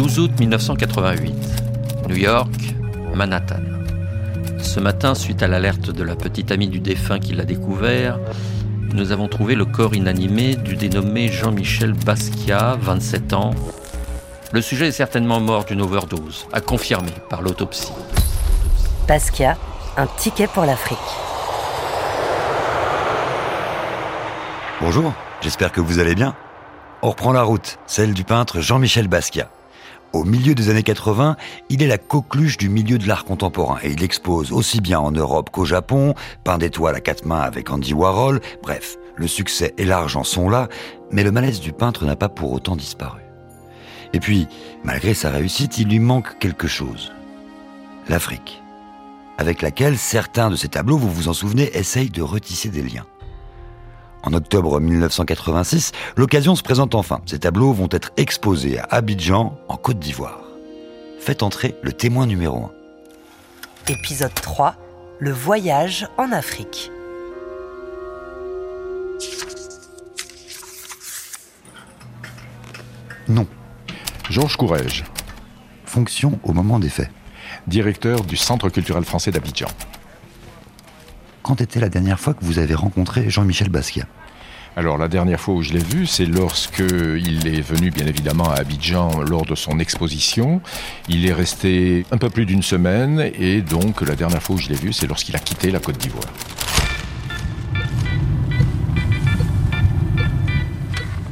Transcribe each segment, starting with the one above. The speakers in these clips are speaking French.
12 août 1988. New York, Manhattan. Ce matin, suite à l'alerte de la petite amie du défunt qui l'a découvert, nous avons trouvé le corps inanimé du dénommé Jean-Michel Basquiat, 27 ans. Le sujet est certainement mort d'une overdose, à confirmer par l'autopsie. Basquiat, un ticket pour l'Afrique. Bonjour, j'espère que vous allez bien. On reprend la route, celle du peintre Jean-Michel Basquiat. Au milieu des années 80, il est la coqueluche du milieu de l'art contemporain et il expose aussi bien en Europe qu'au Japon, peint d'étoiles à quatre mains avec Andy Warhol, bref, le succès et l'argent sont là, mais le malaise du peintre n'a pas pour autant disparu. Et puis, malgré sa réussite, il lui manque quelque chose. L'Afrique, avec laquelle certains de ses tableaux, vous vous en souvenez, essayent de retisser des liens. En octobre 1986, l'occasion se présente enfin. Ces tableaux vont être exposés à Abidjan, en Côte d'Ivoire. Faites entrer le témoin numéro 1. Épisode 3. Le voyage en Afrique. Non. Georges Courrèges. Fonction au moment des faits. Directeur du Centre culturel français d'Abidjan. Quand était la dernière fois que vous avez rencontré Jean-Michel Basquiat? Alors la dernière fois où je l'ai vu, c'est lorsque il est venu bien évidemment à Abidjan lors de son exposition. Il est resté un peu plus d'une semaine et donc la dernière fois où je l'ai vu, c'est lorsqu'il a quitté la Côte d'Ivoire.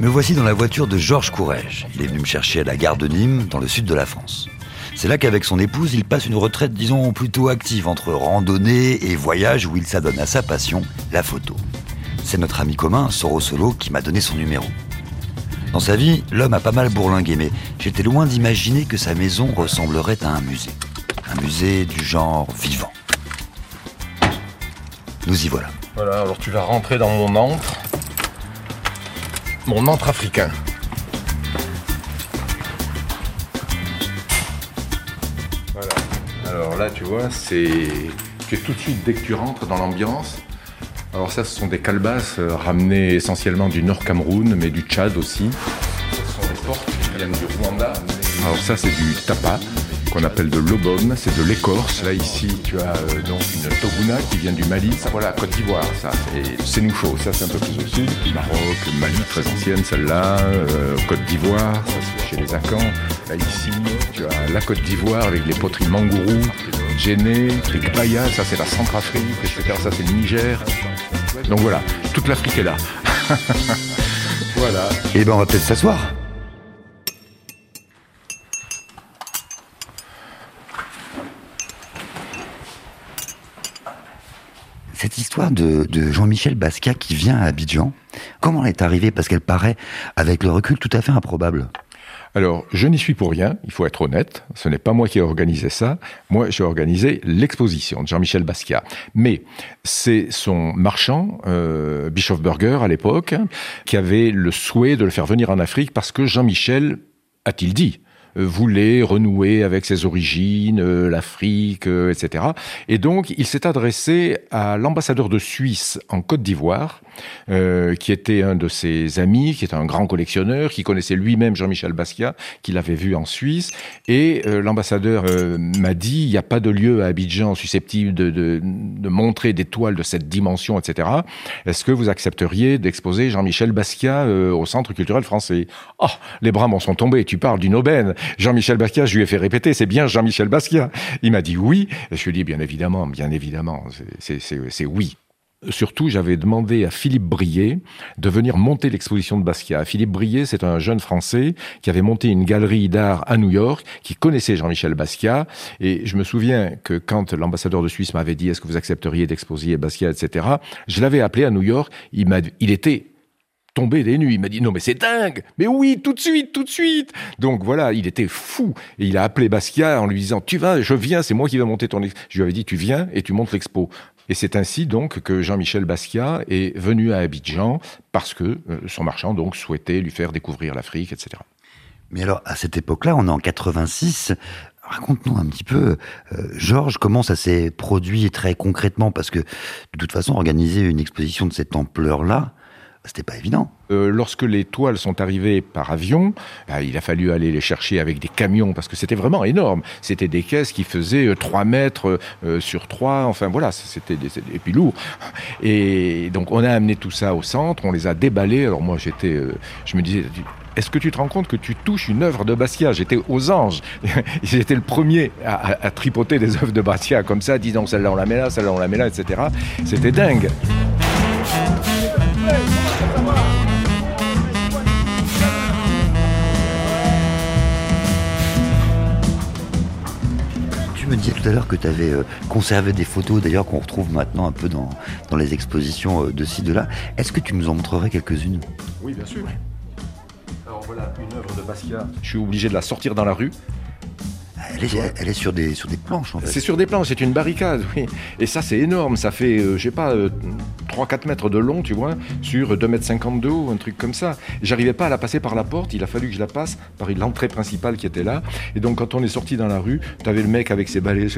Me voici dans la voiture de Georges Courrèges. Il est venu me chercher à la gare de Nîmes, dans le sud de la France. C'est là qu'avec son épouse, il passe une retraite, disons, plutôt active entre randonnée et voyage où il s'adonne à sa passion, la photo. C'est notre ami commun, Soro Solo, qui m'a donné son numéro. Dans sa vie, l'homme a pas mal bourlingué, mais j'étais loin d'imaginer que sa maison ressemblerait à un musée. Un musée du genre vivant. Nous y voilà. Voilà, alors tu vas rentrer dans mon antre. Mon antre africain. Là, tu vois, c'est. que tout de suite, dès que tu rentres dans l'ambiance, alors ça, ce sont des calebasses euh, ramenées essentiellement du Nord Cameroun, mais du Tchad aussi. Ce sont des portes qui viennent du Rwanda. Alors ça, c'est du tapa qu'on appelle de l'obom, c'est de l'écorce. Là ici, tu as euh, donc une toguna qui vient du Mali. Voilà, Côte d'Ivoire, ça. C'est nous ça c'est un peu plus au sud. Maroc, Mali, très ancienne celle-là. Euh, Côte d'Ivoire, ça c'est chez les Akans. Là ici, tu as la Côte d'Ivoire avec les poteries Mangourou, Djéné, les ça c'est la Centrafrique, etc. Ça c'est le Niger. Donc voilà, toute l'Afrique est là. voilà. Et eh ben on va peut-être s'asseoir. De, Jean-Michel Basquiat qui vient à Abidjan, comment elle est arrivée? Parce qu'elle paraît, avec le recul, tout à fait improbable. Alors, je n'y suis pour rien, il faut être honnête. Ce n'est pas moi qui ai organisé ça. Moi, j'ai organisé l'exposition de Jean-Michel Basquiat. Mais c'est son marchand, euh, Burger à l'époque, qui avait le souhait de le faire venir en Afrique parce que Jean-Michel, a-t-il dit, voulait renouer avec ses origines, euh, l'Afrique, euh, etc. Et donc, il s'est adressé à l'ambassadeur de Suisse en Côte d'Ivoire, qui était un de ses amis, qui est un grand collectionneur, qui connaissait lui-même Jean-Michel Basquiat, qu'il avait vu en Suisse. Et l'ambassadeur m'a dit, il n'y a pas de lieu à Abidjan susceptible de, de, de montrer des toiles de cette dimension, etc. Est-ce que vous accepteriez d'exposer Jean-Michel Basquiat au Centre culturel français? Oh, les bras m'en sont tombés, tu parles d'une aubaine. Jean-Michel Basquiat, je lui ai fait répéter, c'est bien Jean-Michel Basquiat. Il m'a dit oui. Et je lui ai dit, bien évidemment, bien évidemment, c'est oui. Surtout, j'avais demandé à Philippe Brier de venir monter l'exposition de Basquiat. Philippe Brier, c'est un jeune Français qui avait monté une galerie d'art à New York, qui connaissait Jean-Michel Basquiat. Et je me souviens que quand l'ambassadeur de Suisse m'avait dit est-ce que vous accepteriez d'exposer Basquiat, etc., je l'avais appelé à New York. Il, m'a, il était tombé des nuits. Il m'a dit non mais c'est dingue, mais oui tout de suite, tout de suite. Donc voilà, il était fou et il a appelé Basquiat en lui disant tu vas, je viens, c'est moi qui vais monter ton. Je lui avais dit tu viens et tu montes l'expo. Et c'est ainsi donc que Jean-Michel Basquiat est venu à Abidjan parce que euh, son marchand donc souhaitait lui faire découvrir l'Afrique, etc. Mais alors à cette époque-là, on est en 86. Raconte-nous un petit peu, euh, Georges, comment ça s'est produit très concrètement Parce que de toute façon, organiser une exposition de cette ampleur-là, C'était pas évident. Euh, lorsque les toiles sont arrivées par avion, bah, il a fallu aller les chercher avec des camions parce que c'était vraiment énorme. C'était des caisses qui faisaient 3 mètres sur 3, enfin voilà, c'était et puis. Et donc on a amené tout ça au centre, on les a déballés. Alors moi j'étais, je me disais, est-ce que tu te rends compte que tu touches une œuvre de Basquiat J'étais aux anges. J'étais le premier à, tripoter des œuvres de Basquiat comme ça, disant celle-là on la met là, celle-là on la met là, etc. C'était dingue. Tu me disais tout à l'heure que tu avais euh, conservé des photos, d'ailleurs qu'on retrouve maintenant un peu dans, dans les expositions euh, de ci, de là. Est-ce que tu nous en montrerais quelques-unes? Oui, bien sûr voilà une œuvre de Basquiat. Je suis obligé de la sortir dans la rue. Elle est, elle est, sur, des, sur des planches en fait. C'est sur des planches, c'est une barricade, oui. Et ça c'est énorme, ça fait, euh, je sais pas, 3-4 euh, mètres de long, tu vois, sur 2 mètres 50 de haut, un truc comme ça. J'arrivais pas à la passer par la porte, il a fallu que je la passe par l'entrée principale qui était là. Et donc quand on est sorti dans la rue, tu avais le mec avec ses balais,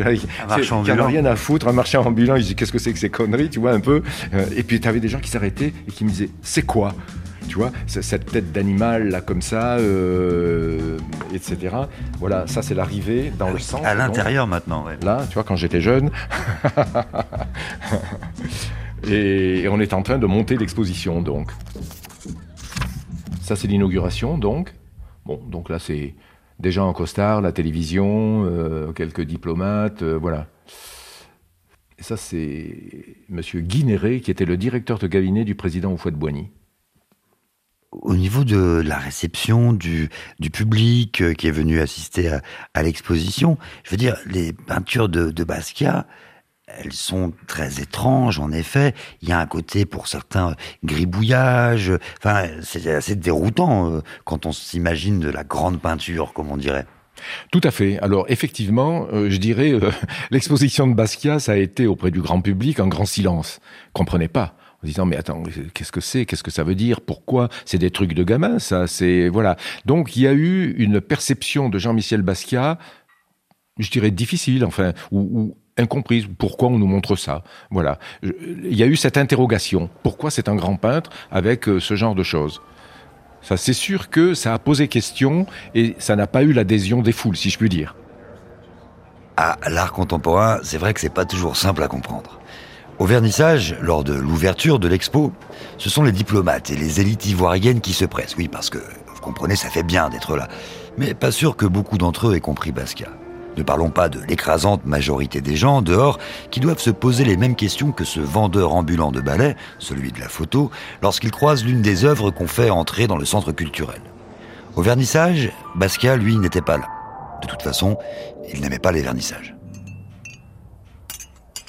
qui avait rien à foutre, un marchand ambulant, il disait qu'est-ce que c'est que ces conneries, tu vois, un peu. Euh, et puis tu avais des gens qui s'arrêtaient et qui me disaient c'est quoi? Tu vois, cette tête d'animal là comme ça, euh, etc. Voilà, ça c'est l'arrivée dans le centre. À l'intérieur maintenant. Ouais. Là, tu vois, quand j'étais jeune. et, on est en train de monter l'exposition donc. Ça c'est l'inauguration donc. Bon, donc là c'est des gens en costard, la télévision, euh, quelques diplomates, euh, voilà. Et ça c'est Monsieur Guinéré qui était le directeur de cabinet du président Houphouët-Boigny au niveau de la réception du, public euh, qui est venu assister à, l'exposition, je veux dire, les peintures de, de Basquiat, elles sont très étranges, en effet. Il y a un côté, pour certains, gribouillage. Enfin, c'est assez déroutant euh, quand on s'imagine de la grande peinture, comme on dirait. Tout à fait. Alors effectivement, euh, je dirais, l'exposition de Basquiat, ça a été auprès du grand public un grand silence. Comprenez pas en disant mais attends qu'est-ce que c'est? Qu'est-ce que ça veut dire? Pourquoi? C'est des trucs de gamin ça c'est voilà. Donc il y a eu une perception de Jean-Michel Basquiat je dirais difficile enfin ou, incomprise. Pourquoi on nous montre ça? Voilà. Il y a eu cette interrogation. Pourquoi c'est un grand peintre avec euh, ce genre de choses? Ça c'est sûr que ça a posé question et ça n'a pas eu l'adhésion des foules si je puis dire. Ah, l'art contemporain, c'est vrai que c'est pas toujours simple à comprendre. Au vernissage, lors de l'ouverture de l'expo, ce sont les diplomates et les élites ivoiriennes qui se pressent. Oui, parce que, vous comprenez, ça fait bien d'être là. Mais pas sûr que beaucoup d'entre eux aient compris Basquiat. Ne parlons pas de l'écrasante majorité des gens dehors qui doivent se poser les mêmes questions que ce vendeur ambulant de ballet, celui de la photo, lorsqu'il croise l'une des œuvres qu'on fait entrer dans le centre culturel. Au vernissage, Basquiat, lui, n'était pas là. De toute façon, il n'aimait pas les vernissages.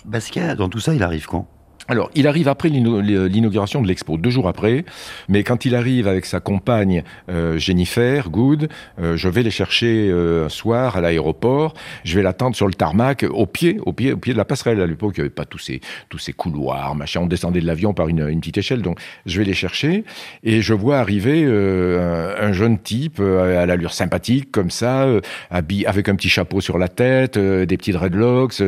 Basquiat, dans tout ça, il arrive quand? Alors, il arrive après l'inauguration de l'expo, deux jours après, mais quand il arrive avec sa compagne euh, Jennifer Good, euh, je vais les chercher euh, un soir à l'aéroport, je vais l'attendre sur le tarmac, au pied, au pied, au pied de la passerelle. À l'époque, il n'y avait pas tous ces, tous ces couloirs, machin, on descendait de l'avion par une, une, petite échelle, donc je vais les chercher, et je vois arriver un, un, jeune type à l'allure sympathique, comme ça, habillé, avec un petit chapeau sur la tête, des petits dreadlocks,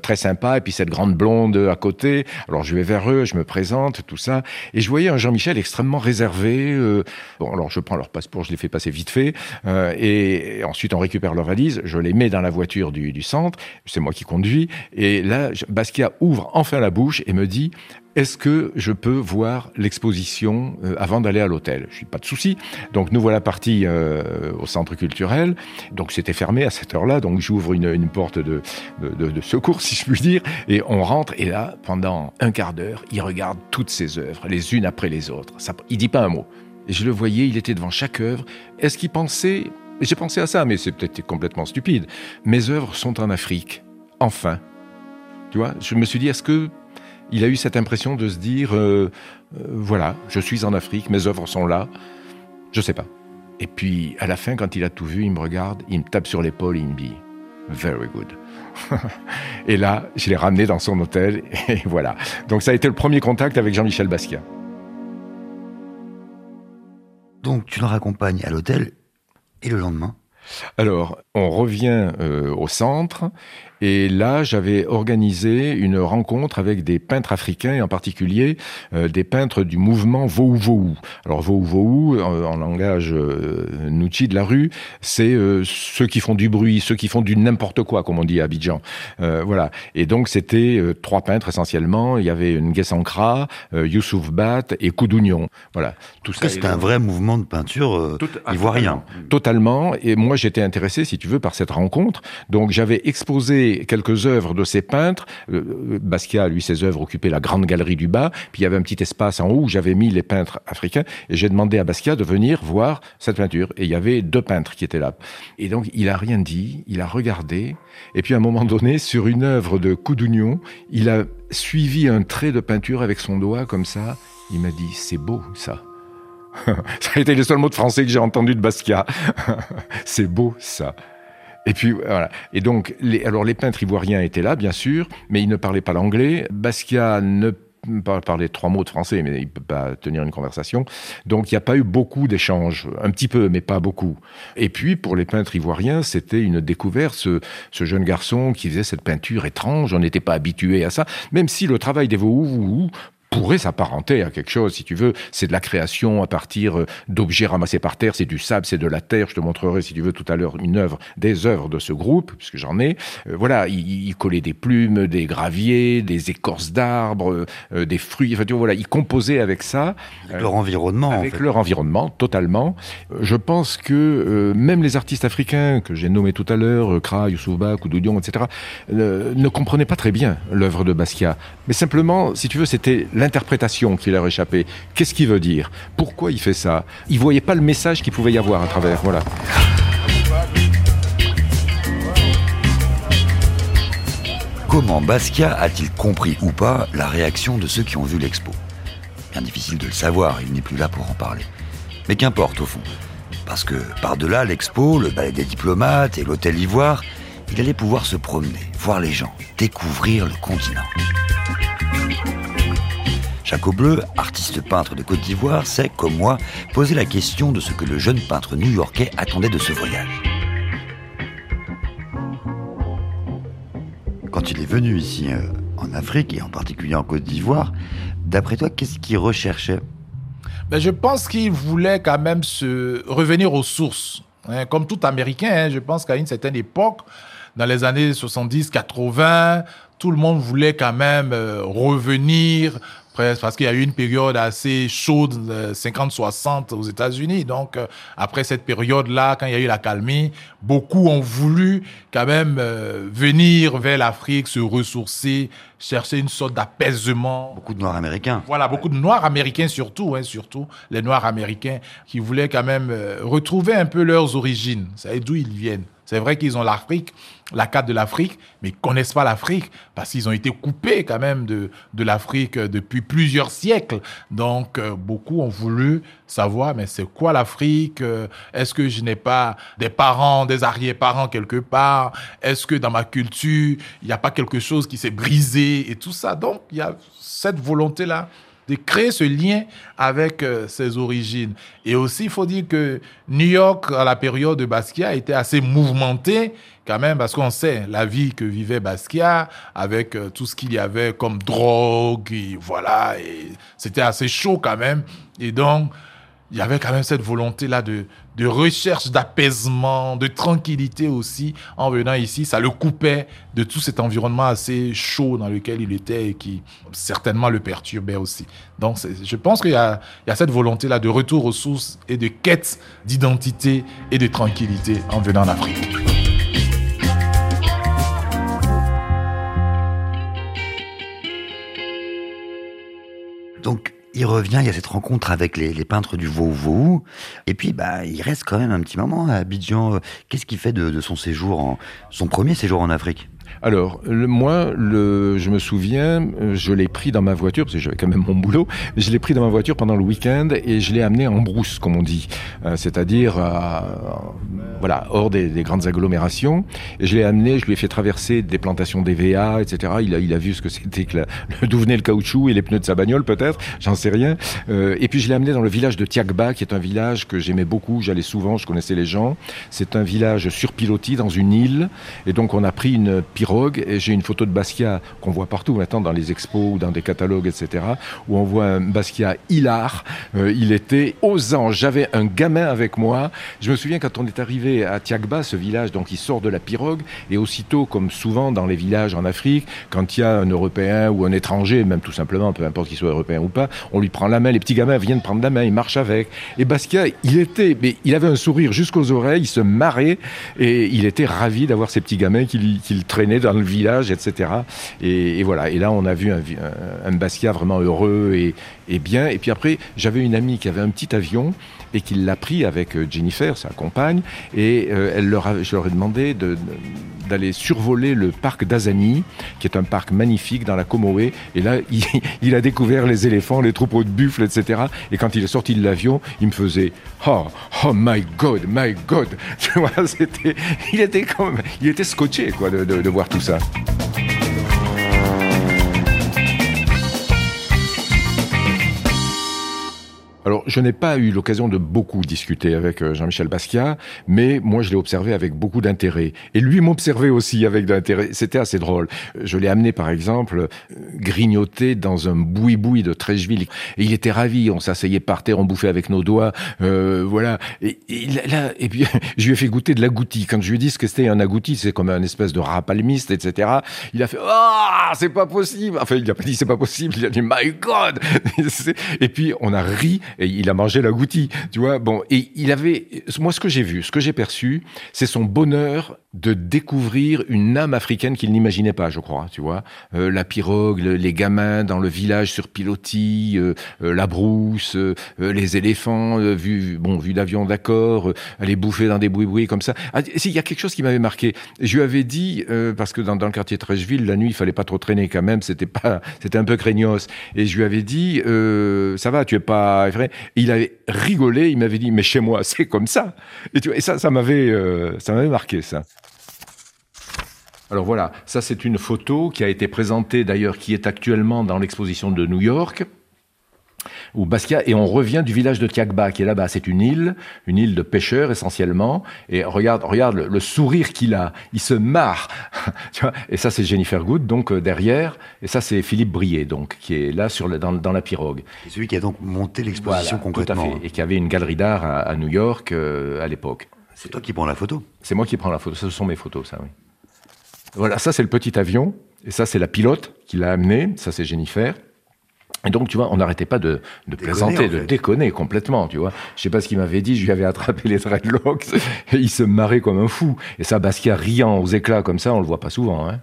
très sympa, et puis cette grande blonde à côté. Alors je vais vers eux, je me présente, tout ça. Et je voyais un Jean-Michel extrêmement réservé. Euh, bon, alors je prends leur passeport, je les fais passer vite fait. Euh, et, ensuite, on récupère leurs valises, je les mets dans la voiture du, du centre. C'est moi qui conduis. Et là, Basquiat ouvre enfin la bouche et me dit est-ce que je peux voir l'exposition euh, avant d'aller à l'hôtel? Je suis pas de souci. Donc nous voilà partis euh, au centre culturel. Donc c'était fermé à cette heure-là. Donc j'ouvre une, porte de, secours, si je puis dire, et on rentre. Et là, pendant un quart d'heure, il regarde toutes ses œuvres, les unes après les autres. Ça, il dit pas un mot. Et je le voyais, il était devant chaque œuvre. Est-ce qu'il pensait J'ai pensé à ça, mais c'est peut-être complètement stupide. Mes œuvres sont en Afrique. Enfin. Tu vois, je me suis dit, est-ce que il a eu cette impression de se dire euh, euh, voilà, je suis en Afrique, mes œuvres sont là. Je sais pas. Et puis, à la fin, quand il a tout vu, il me regarde, il me tape sur l'épaule, il me dit Very good. et là, je l'ai ramené dans son hôtel, et voilà. Donc, ça a été le premier contact avec Jean-Michel Basquiat. Donc, tu le raccompagnes à l'hôtel, et le lendemain? Alors, on revient euh, au centre Et là, j'avais organisé une rencontre avec des peintres africains, et en particulier euh, des peintres du mouvement Vohu Alors Vohu en, langage euh, de la rue, c'est euh, ceux qui font du bruit, ceux qui font du n'importe quoi, comme on dit à Abidjan. Euh, voilà. Et donc c'était trois peintres essentiellement. Il y avait Nguessankra, Youssouf Bat et Koudounion. Voilà. Tout ça. C'est un vrai mouvement de peinture ivoirien. Totalement. Et moi, j'étais intéressé, si tu veux, par cette rencontre. Donc j'avais exposé quelques œuvres de ces peintres. Euh, Basquiat, lui, ses œuvres occupaient la grande galerie du bas. Puis il y avait un petit espace en haut où j'avais mis les peintres africains. Et j'ai demandé à Basquiat de venir voir cette peinture. Et il y avait deux peintres qui étaient là. Et donc il a rien dit, il a regardé. Et puis à un moment donné, sur une œuvre de Coudounion, il a suivi un trait de peinture avec son doigt comme ça. Il m'a dit, c'est beau ça. ça a été le seul mot de français que j'ai entendu de Basquiat. c'est beau ça. Et puis voilà. Et donc, alors les peintres ivoiriens étaient là, bien sûr, mais ils ne parlaient pas l'anglais. Basquiat ne parlait trois mots de français, mais il peut pas tenir une conversation. Donc il n'y a pas eu beaucoup d'échanges, un petit peu, mais pas beaucoup. Et puis pour les peintres ivoiriens, c'était une découverte, ce, jeune garçon qui faisait cette peinture étrange, on n'était pas habitué à ça, même si le travail des pourrait s'apparenter à quelque chose, si tu veux. C'est de la création à partir euh, d'objets ramassés par terre, c'est du sable, c'est de la terre. Je te montrerai, si tu veux, tout à l'heure une œuvre, des œuvres de ce groupe, puisque j'en ai. Euh, voilà, il, il, collait des plumes, des graviers, des écorces d'arbres, euh, des fruits. Enfin, tu vois, voilà, ils composaient avec ça. Avec leur environnement. Avec leur environnement, totalement. Je pense que même les artistes africains que j'ai nommés tout à l'heure, Kra, Youssouba, Koudoudion, etc., ne comprenaient pas très bien l'œuvre de Basquiat. Mais simplement, si tu veux, c'était l'interprétation qui leur échappait. Qu'est-ce qu'il veut dire? Pourquoi il fait ça? Il voyait pas le message qu'il pouvait y avoir à travers. Voilà. Comment Basquiat a-t-il compris ou pas la réaction de ceux qui ont vu l'expo? Bien difficile de le savoir, il n'est plus là pour en parler. Mais qu'importe au fond. Parce que par-delà l'expo, le ballet des diplomates et l'hôtel Ivoire, il allait pouvoir se promener, voir les gens, découvrir le continent. Chaco Bleu, artiste peintre de Côte d'Ivoire, sait, comme moi, poser la question de ce que le jeune peintre new-yorkais attendait de ce voyage. Quand il est venu ici euh, en Afrique et en particulier en Côte d'Ivoire, d'après toi, qu'est-ce qu'il recherchait? Ben, Je pense qu'il voulait quand même se revenir aux sources. Hein. comme tout Américain, hein, je pense qu'à une certaine époque, dans les années 70-80, tout le monde voulait quand même euh, revenir parce qu'il y a eu une période assez chaude, 50-60 aux États-Unis. Donc, euh, après cette période-là, quand il y a eu la calmie, beaucoup ont voulu quand même euh, venir vers l'Afrique, se ressourcer, chercher une sorte d'apaisement. Beaucoup de Noirs américains. Voilà, beaucoup de Noirs américains surtout, hein, surtout les Noirs américains qui voulaient quand même euh, retrouver un peu leurs origines, c'est d'où ils viennent. C'est vrai qu'ils ont l'Afrique, la carte de l'Afrique, mais ils connaissent pas l'Afrique parce qu'ils ont été coupés quand même de, de l'Afrique depuis plusieurs siècles. Donc, euh, beaucoup ont voulu savoir, mais c'est quoi l'Afrique euh, Est-ce que je n'ai pas des parents, des arrière-parents quelque part Est-ce que dans ma culture, il n'y a pas quelque chose qui s'est brisé et tout ça Donc, il y a cette volonté-là de créer ce lien avec euh, ses origines. Et aussi, il faut dire que New York, à la période de Basquiat, était assez mouvementé quand même, parce qu'on sait la vie que vivait Basquiat avec euh, tout ce qu'il y avait comme drogue, et voilà, et c'était assez chaud quand même. Et donc, il y avait quand même cette volonté-là de, de recherche d'apaisement, de tranquillité aussi en venant ici. Ça le coupait de tout cet environnement assez chaud dans lequel il était et qui certainement le perturbait aussi. Donc je pense qu'il y, y a, cette volonté-là de retour aux sources et de quête d'identité et de tranquillité en venant en Afrique. Donc, il revient, il y a cette rencontre avec les, peintres du Vau et puis bah il reste quand même un petit moment à Abidjan. Qu'est-ce qu'il fait de, de, son séjour, en, son premier séjour en Afrique? Alors, moi, le, je me souviens, je l'ai pris dans ma voiture, parce que j'avais quand même mon boulot, je l'ai pris dans ma voiture pendant le week-end et je l'ai amené en brousse, comme on dit, euh, c'est-à-dire voilà, hors des, grandes agglomérations. Je l'ai amené, je lui ai fait traverser des plantations d'EVA, etc. Il a, il a vu ce que c'était que d'où venait le caoutchouc et les pneus de sa bagnole, peut-être, j'en sais rien. Euh, et puis je l'ai amené dans le village de Tiagba, qui est un village que j'aimais beaucoup, j'allais souvent, je connaissais les gens. C'est un village sur pilotis dans une île, et donc on a pris une Et j'ai une photo de Basquiat qu'on voit partout maintenant dans les expos ou dans des catalogues, etc. Où on voit un Basquiat hilar. Euh, il était osant. J'avais un gamin avec moi. Je me souviens quand on est arrivé à Tiagba, ce village, donc il sort de la pirogue. Et aussitôt, comme souvent dans les villages en Afrique, quand il y a un Européen ou un étranger, même tout simplement, peu importe qu'il soit européen ou pas, on lui prend la main. Les petits gamins viennent prendre la main, ils marchent avec. Et Basquiat, il était, mais il avait un sourire jusqu'aux oreilles, il se marrait et il était ravi d'avoir ces petits gamins qu'il qui traînait dans le village, etc. Et, voilà. Et là, on a vu un, un, vraiment heureux et bien. Et puis après, j'avais une amie qui avait un petit avion et qui l'a pris avec euh, Jennifer, sa compagne, et euh, elle leur je leur ai demandé d'aller survoler le parc d'Azani, qui est un parc magnifique dans la Comoé. Et là, il, a découvert les éléphants, les troupeaux de buffles, etc. Et quand il est sorti de l'avion, il me faisait Oh, oh my God, my God. Tu vois, c'était, il était comme, il était scotché quoi de voir tout ça. Je n'ai pas eu l'occasion de beaucoup discuter avec euh, Jean-Michel Basquiat, mais moi, je l'ai observé avec beaucoup d'intérêt. Et lui m'observait aussi avec d'intérêt. C'était assez drôle. Je l'ai amené, par exemple, euh, grignoter dans un boui-boui de Trècheville. Et il était ravi. On s'asseyait par terre, on bouffait avec nos doigts. Euh, voilà. Et, là, et puis, je lui ai fait goûter de l'agouti. Quand je lui ai dit ce que c'était un agouti, c'est comme un espèce de rat palmiste, etc. Il a fait, ah, c'est pas possible. Enfin, il n'a pas dit c'est pas possible. Il a dit, my God. et puis, on a ri il a mangé la goutti, tu vois. Bon, et il avait, moi, ce que j'ai vu, ce que j'ai perçu, c'est son bonheur de découvrir une âme africaine qu'il n'imaginait pas, je crois, tu vois. Euh, la pirogue, les gamins dans le village sur pilotis, euh, euh, la brousse, les éléphants vus, bon, vus d'avion, d'accord, aller bouffer dans des bouis comme ça. Ah, il y a quelque chose qui m'avait marqué. Je lui avais dit, parce que dans, dans le quartier de Trècheville, la nuit, il fallait pas trop traîner quand même, c'était pas, c'était un peu craignos. Et je lui avais dit, ça va, tu es pas il avait rigolé, il m'avait dit, mais chez moi, c'est comme ça. Et, ça, ça m'avait, ça m'avait marqué, ça. Alors voilà, ça c'est une photo qui a été présentée d'ailleurs, qui est actuellement dans l'exposition de New York ou et on revient du village de Tiagba, qui est là-bas. C'est une île, une île de pêcheurs essentiellement. Et regarde, regarde le, sourire qu'il a. Il se marre. tu vois et ça, c'est Jennifer Good, donc euh, derrière. Et ça, c'est Philippe Brier, donc, qui est là sur dans, la pirogue. C'est celui qui a donc monté l'exposition concrètement. Tout à fait. Et qui avait une galerie d'art à, New York euh, à l'époque. C'est toi qui prends la photo C'est moi qui prends la photo. Ce sont mes photos, ça, oui. Voilà, ça c'est le petit avion, et ça c'est la pilote qui l'a amené, ça c'est Jennifer. Et donc, tu vois, on n'arrêtait pas de, de plaisanter, de déconner complètement, tu vois. Je sais pas ce qu'il m'avait dit, je lui avais attrapé les dreadlocks, et il se marrait comme un fou. Et ça, Basquiat riant aux éclats comme ça, on le voit pas souvent, hein.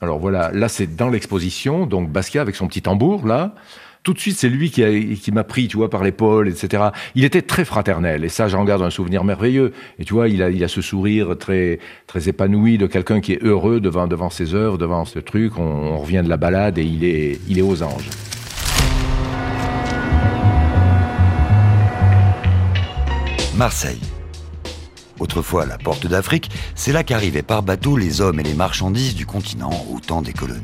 Alors voilà, là c'est dans l'exposition, donc Basquiat avec son petit tambour, là, tout de suite, c'est lui qui, qui m'a pris, tu vois, par l'épaule, etc. Il était très fraternel, et ça, j'en garde un souvenir merveilleux. Et tu vois, il a, il a ce sourire très, très épanoui de quelqu'un qui est heureux devant, devant ses œuvres, devant ce truc. On, revient de la balade et il est, il est aux anges. Marseille. Autrefois la porte d'Afrique, c'est là qu'arrivaient par bateau les hommes et les marchandises du continent au temps des colonies.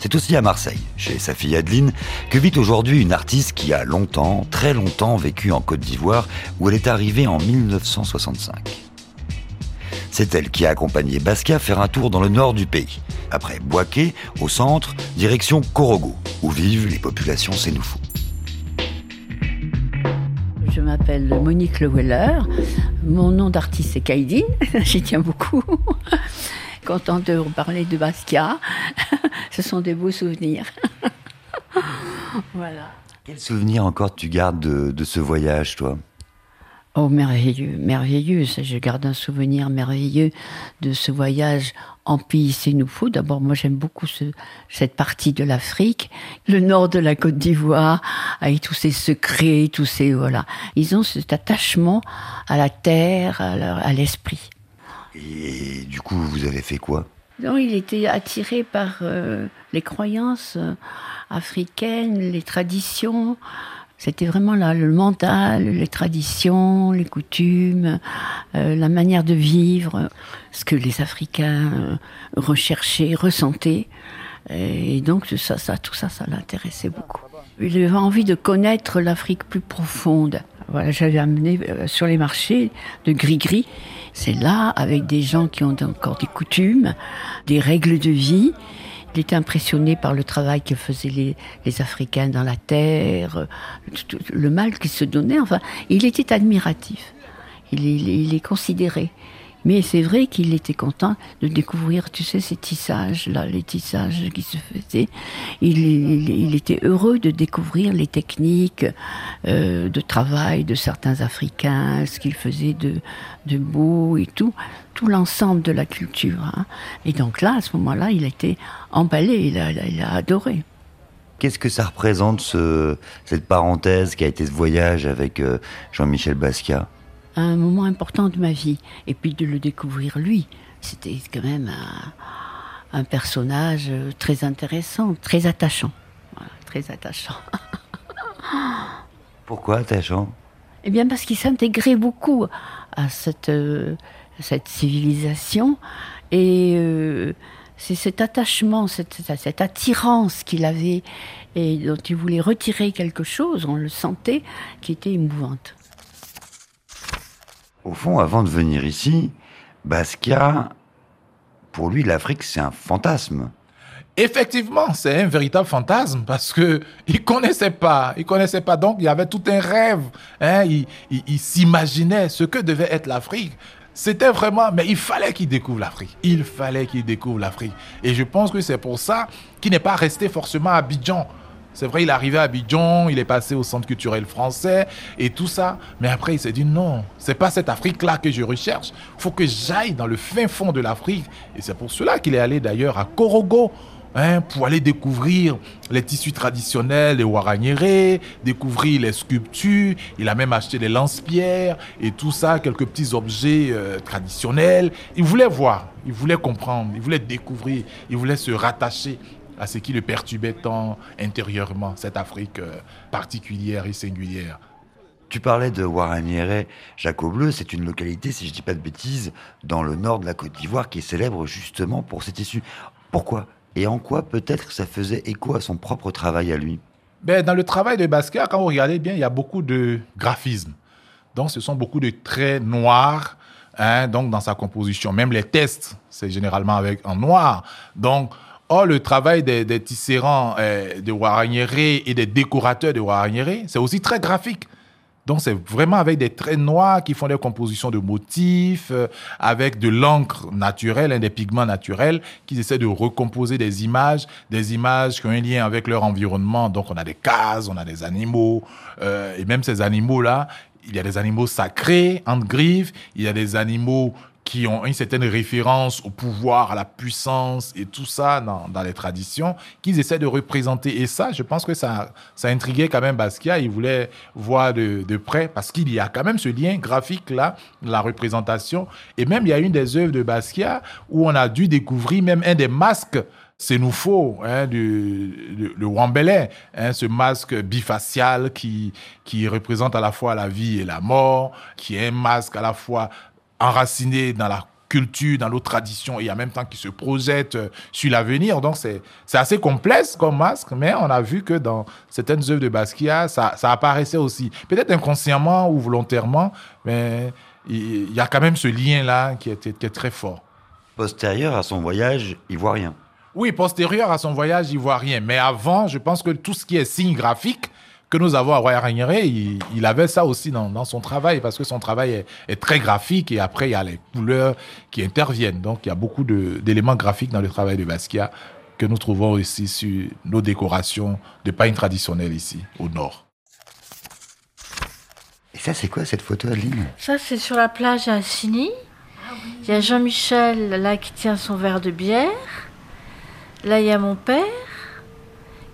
C'est aussi à Marseille, chez sa fille Adeline, que vit aujourd'hui une artiste qui a longtemps, très longtemps vécu en Côte d'Ivoire, où elle est arrivée en 1965. C'est elle qui a accompagné Basquiat faire un tour dans le nord du pays. Après Boaké, au centre, direction Korogo, où vivent les populations sénoufou. Je m'appelle Monique Leweller. Mon nom d'artiste c'est Kaidine, j'y tiens beaucoup. Contente de reparler de Basquiat. Ce sont des beaux souvenirs. voilà. Quel souvenir encore tu gardes de, ce voyage, toi? Oh, merveilleux, merveilleux. Je garde un souvenir merveilleux de ce voyage en pays Sénoufou. D'abord, moi, j'aime beaucoup cette partie de l'Afrique, le nord de la Côte d'Ivoire, avec tous ces secrets, tous ces voilà. Ils ont cet attachement à la terre, à l'esprit. Et du coup, vous avez fait quoi? Non, il était attiré par euh, les croyances euh, africaines, les traditions. C'était vraiment là, le mental, les traditions, les coutumes, euh, la manière de vivre, ce que les Africains recherchaient, ressentaient. Et donc ça, tout ça, ça l'intéressait beaucoup. Il avait envie de connaître l'Afrique plus profonde. Voilà, j'avais amené euh, sur les marchés de gris-gris. C'est là, avec des gens qui ont encore des coutumes, des règles de vie. Il était impressionné par le travail que faisaient les, Africains dans la terre, le mal qu'ils se donnaient. Enfin, il était admiratif. Il- il est considéré. Mais c'est vrai qu'il était content de découvrir, tu sais, ces tissages, là, les tissages qui se faisaient. Il, était heureux de découvrir les techniques euh, de travail de certains Africains, ce qu'ils faisaient de, de beau et tout, tout l'ensemble de la culture. hein. Et donc là, à ce moment-là, il été emballé, il a, il a- adoré. Qu'est-ce que ça représente, ce- cette parenthèse qui a été ce voyage avec euh, Jean-Michel Basquiat? Un moment important de ma vie. Et puis de le découvrir lui, c'était quand même un, un personnage euh, très intéressant, très attachant. Voilà, très attachant. Pourquoi attachant? Eh bien parce qu'il s'intégrait beaucoup à cette, euh, cette civilisation et euh, c'est cet attachement, cette- cette attirance qu'il avait et dont il voulait retirer quelque chose, on le sentait, qui était émouvante. Au fond, avant de venir ici, Basquiat, pour lui, l'Afrique, c'est un fantasme. Effectivement, c'est un véritable fantasme parce que il connaissait pas, il connaissait pas. Donc, il y avait tout un rêve. Hein, il s'imaginait ce que devait être l'Afrique. C'était vraiment, mais il fallait qu'il découvre l'Afrique. Il fallait qu'il découvre l'Afrique. Et je pense que c'est pour ça qu'il n'est pas resté forcément à Abidjan. C'est vrai, il est arrivé à Abidjan, il est passé au centre culturel français et tout ça. Mais après, il s'est dit non, c'est pas cette Afrique-là que je recherche. Faut que j'aille dans le fin fond de l'Afrique. Et c'est pour cela qu'il est allé d'ailleurs à Korogo. hein, pour aller découvrir les tissus traditionnels, les waraniérés, découvrir les sculptures. Il a même acheté des lance-pierres et tout ça, quelques petits objets euh, traditionnels. Il voulait voir, il voulait comprendre, il voulait découvrir, il voulait se rattacher à ce qui le perturbait tant intérieurement, cette Afrique euh, particulière et singulière. Tu parlais de Waraniéré, Jaco Bleu, c'est une localité, si je dis pas de bêtises, dans le nord de la Côte d'Ivoire qui est célèbre justement pour ses tissus. Pourquoi Et en quoi peut-être ça faisait écho à son propre travail à lui? Ben, dans le travail de Basquiat, quand vous regardez bien, il y a beaucoup de graphisme. Donc, ce sont beaucoup de traits noirs. hein, donc, dans sa composition, même les tests, c'est généralement avec en noir. Donc, or, le travail des, des tisserands euh, de et des décorateurs de Waraniéré, c'est aussi très graphique. Donc, c'est vraiment avec des traits noirs qui font des compositions de motifs, euh, avec de l'encre naturelle, hein, des pigments naturels, qui essaient de recomposer des images, des images qui ont un lien avec leur environnement. Donc, on a des cases, on a des animaux, euh, et même ces animaux-là, il y a des animaux sacrés, entre griffes, il y a des animaux qui ont une certaine référence au pouvoir, à la puissance et tout ça dans, dans les traditions, qu'ils essaient de représenter. Et ça, je pense que ça, ça intriguait quand même Basquiat. Il voulait voir de, de près parce qu'il y a quand même ce lien graphique-là, la représentation. Et même, il y a une des œuvres de Basquiat où on a dû découvrir même un des masques c'est nous faut hein, le Wambélé, hein, ce masque bifacial qui, qui représente à la fois la vie et la mort, qui est un masque à la fois enraciné dans la culture, dans nos traditions, et en même temps qui se projette euh, sur l'avenir. Donc c'est assez complexe comme masque, mais on a vu que dans certaines œuvres de Basquiat, ça, ça apparaissait aussi. Peut-être inconsciemment ou volontairement, mais il il y a quand même ce lien-là qui était, qui est très fort. Postérieur à son voyage ivoirien. Oui, postérieur à son voyage ivoirien. Mais avant, je pense que tout ce qui est signe graphique que nous avons à Roya il, il avait ça aussi dans, dans son travail, parce que son travail est, est très graphique et après, il y a les couleurs qui interviennent. Donc, il y a beaucoup d'éléments graphiques dans le travail de Basquiat que nous trouvons aussi sur nos décorations de pain traditionnelles ici, au nord. Et ça, c'est quoi cette photo, Adeline? Ça, c'est sur la plage à Assigny. Il y a Jean-Michel là qui tient son verre de bière. Là, il y a mon père.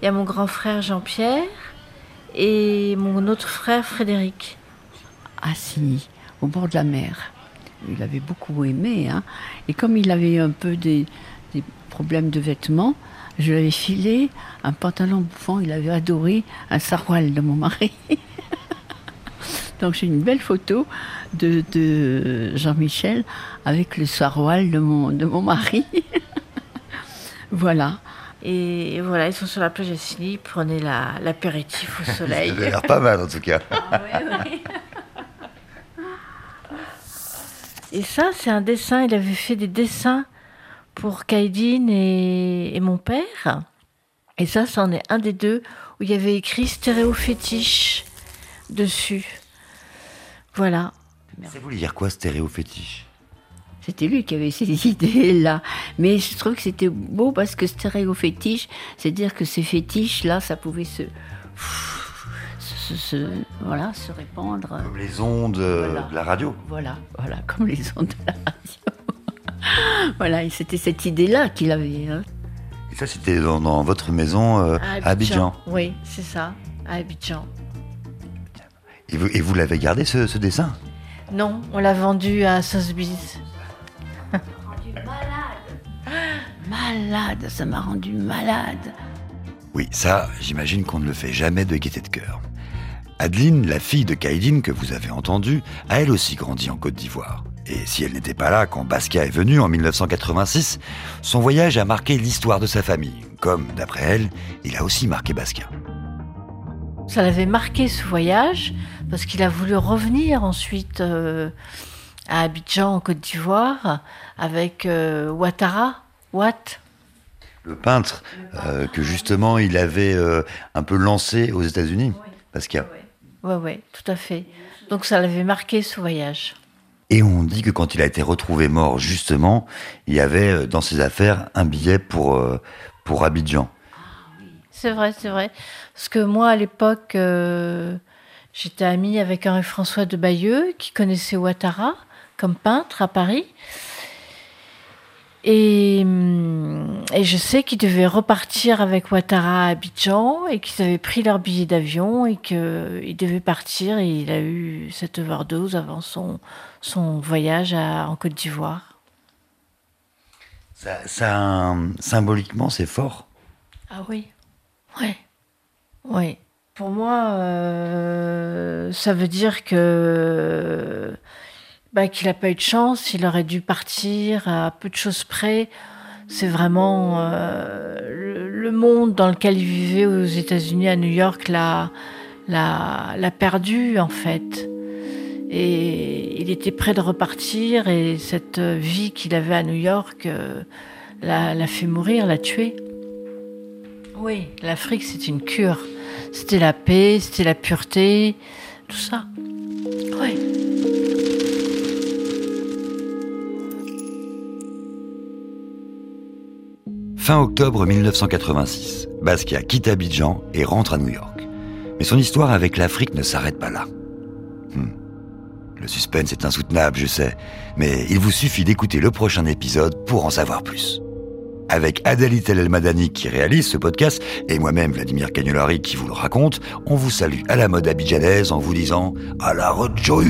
Il y a mon grand frère Jean-Pierre. Et mon autre frère Frédéric. à Signy, au bord de la mer. Il avait beaucoup aimé. Hein. Et comme il avait un peu des, problèmes de vêtements, je lui avais filé un pantalon bouffant. Il avait adoré un saroual de mon mari. Donc j'ai une belle photo de, de Jean-Michel avec le saroual de mon, de mon mari. voilà. Et voilà, ils sont sur la plage à Sicile, prenez l'apéritif au soleil. Ça a l'air pas mal en tout cas. Ah et ça, c'est un dessin, il avait fait des dessins pour Kaidin et, mon père. Et ça, c'en est un des deux où il y avait écrit stéréo fétiche dessus. Voilà. Ça voulait dire quoi stéréo fétiche? C'était lui qui avait ces idées-là. Mais je trouve que c'était beau parce que stéréo-fétiche, c'est-à-dire que ces fétiches-là, ça pouvait se, se, se- voilà, se répandre. Comme les ondes euh, Voilà. de la radio. Voilà, voilà, comme les ondes de la radio. voilà, et c'était cette idée-là qu'il avait. hein. Et ça, c'était dans, dans votre maison euh, à Abidjan. Oui, c'est ça, à Abidjan. Et vous, l'avez gardé, ce, ce dessin? Non, on l'a vendu à Sotheby's. Malade, ça m'a rendu malade. Oui, ça, j'imagine qu'on ne le fait jamais de gaieté de cœur. Adeline, la fille de Kaidine que vous avez entendue, a elle aussi grandi en Côte d'Ivoire. Et si elle n'était pas là quand Basquiat est venu en 1986, son voyage a marqué l'histoire de sa famille. Comme, d'après elle, il a aussi marqué Basquiat. Ça l'avait marqué ce voyage parce qu'il a voulu revenir ensuite euh, à Abidjan en Côte d'Ivoire avec euh, Ouattara. Watt. Le peintre euh, que justement il avait euh, un peu lancé aux États-Unis, Basquiat. Ouais, ouais, tout à fait. Donc ça l'avait marqué ce voyage. Et on dit que quand il a été retrouvé mort, justement, il y avait euh, dans ses affaires un billet pour, euh, pour Abidjan. C'est vrai, c'est vrai. Parce que moi, à l'époque, j'étais amie avec Henri-François de Bayeux, qui connaissait Ouattara comme peintre à Paris. Et, hum, et je sais qu'ils devaient repartir avec Ouattara à Abidjan et qu'ils avaient pris leur billet d'avion et qu'ils devaient partir et il a eu cette overdose avant son, son voyage à- en Côte d'Ivoire. Ça, ça, un- symboliquement, c'est fort. Ah oui, ouais, ouais. Pour moi, euh, ça veut dire que bah, qu'il n'a pas eu de chance, il aurait dû partir à peu de choses près. C'est vraiment euh, le, monde dans lequel il vivait aux États-Unis, à New York, l'a, l'a, perdu en fait. Et il était prêt de repartir et cette vie qu'il avait à New York euh, l'a, l'a fait mourir, l'a tué. Oui, l'Afrique, c'est une cure. C'était la paix, c'était la pureté, tout ça. Oui. Fin octobre 1986, Basquiat quitte Abidjan et rentre à New York. Mais son histoire avec l'Afrique ne s'arrête pas là. Hmm. Le suspense est insoutenable, je sais, mais il vous suffit d'écouter le prochain épisode pour en savoir plus. Avec Adèle El Madani qui réalise ce podcast et moi-même Vladimir Cagnolari qui vous le raconte, on vous salue à la mode abidjanaise en vous disant à la rejoure